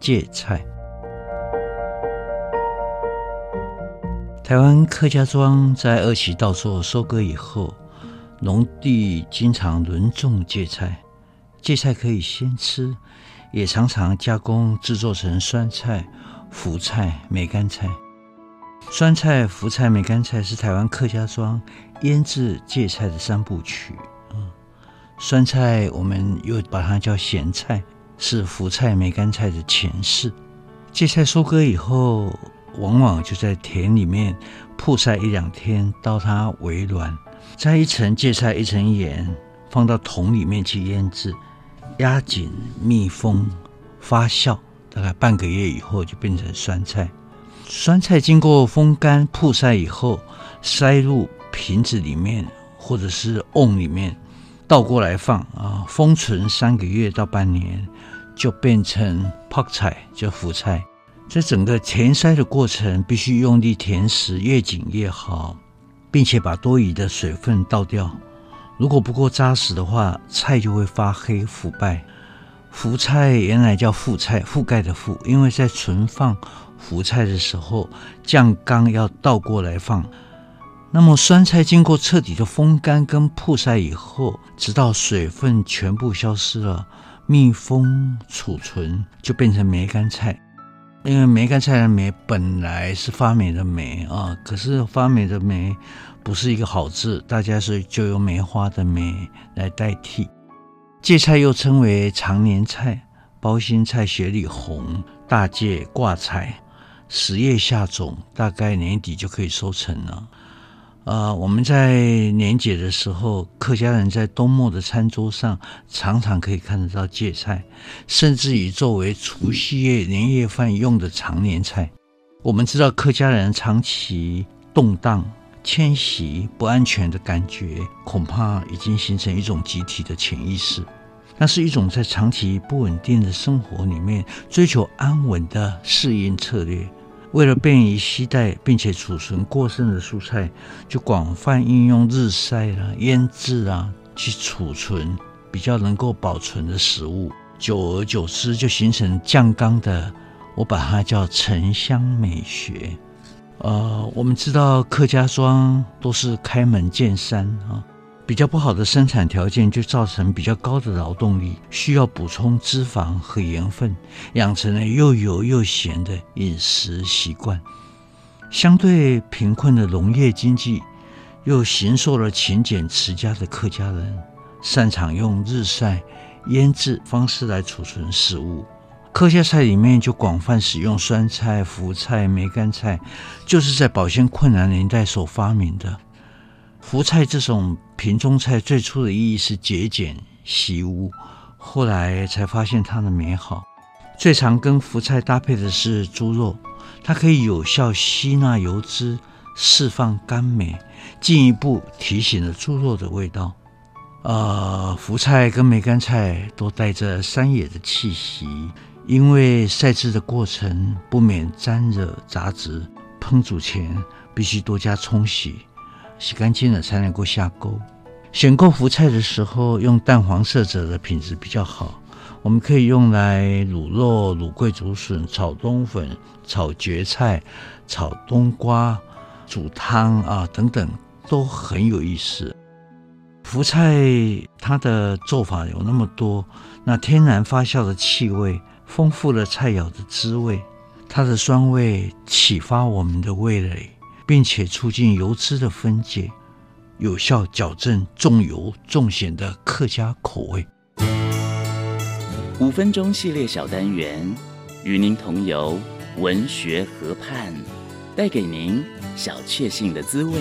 芥菜。台湾客家庄在二期稻作收割以后，农地经常轮种芥菜。芥菜可以先吃，也常常加工制作成酸菜、福菜、梅干菜。酸菜、福菜、梅干菜是台湾客家庄腌制芥菜的三部曲。酸菜我们又把它叫咸菜，是福菜、梅干菜的前世。芥菜收割以后，往往就在田里面曝晒一两天，到它微软，再一层芥菜一层盐，放到桶里面去腌制，压紧密封发酵，大概半个月以后就变成酸菜。酸菜经过风干曝晒以后，塞入瓶子里面或者是瓮里面。倒过来放啊，封存三个月到半年，就变成泡菜，叫腐菜。在整个填塞的过程，必须用力填实，越紧越好，并且把多余的水分倒掉。如果不够扎实的话，菜就会发黑腐败。腐菜原来叫覆菜，覆盖的覆，因为在存放腐菜的时候，酱缸要倒过来放。那么酸菜经过彻底的风干跟曝晒以后，直到水分全部消失了，密封储存，就变成梅干菜。因为梅干菜的梅本来是发霉的霉啊，可是发霉的霉不是一个好字，大家是就用梅花的梅来代替。芥菜又称为常年菜、包心菜、雪里红、大芥、挂菜，十月下种，大概年底就可以收成了。呃，我们在年节的时候，客家人在冬末的餐桌上常常可以看得到芥菜，甚至于作为除夕夜年夜饭用的长年菜。我们知道客家人长期动荡、迁徙、不安全的感觉，恐怕已经形成一种集体的潜意识。那是一种在长期不稳定的生活里面追求安稳的适应策略。为了便于携带并且储存过剩的蔬菜，就广泛运用日晒啦、腌制啊去储存比较能够保存的食物。久而久之，就形成酱缸的，我把它叫沉香美学。呃，我们知道客家庄都是开门见山啊。比较不好的生产条件，就造成比较高的劳动力，需要补充脂肪和盐分，养成了又油又咸的饮食习惯。相对贫困的农业经济，又形塑了勤俭持家的客家人，擅长用日晒、腌制方式来储存食物。客家菜里面就广泛使用酸菜、福菜、梅干菜，就是在保鲜困难年代所发明的。福菜这种瓶中菜最初的意义是节俭习物，后来才发现它的美好。最常跟福菜搭配的是猪肉，它可以有效吸纳油脂，释放甘美，进一步提醒了猪肉的味道。呃，福菜跟梅干菜都带着山野的气息，因为晒制的过程不免沾惹杂质，烹煮前必须多加冲洗。洗干净了才能够下钩。选购福菜的时候，用淡黄色泽的品质比较好。我们可以用来卤肉、卤桂竹笋、炒冬粉、炒蕨菜、炒冬瓜、煮汤啊等等，都很有意思。福菜它的做法有那么多，那天然发酵的气味丰富了菜肴的滋味，它的酸味启发我们的味蕾。并且促进油脂的分解，有效矫正重油重咸的客家口味。五分钟系列小单元，与您同游文学河畔，带给您小确幸的滋味。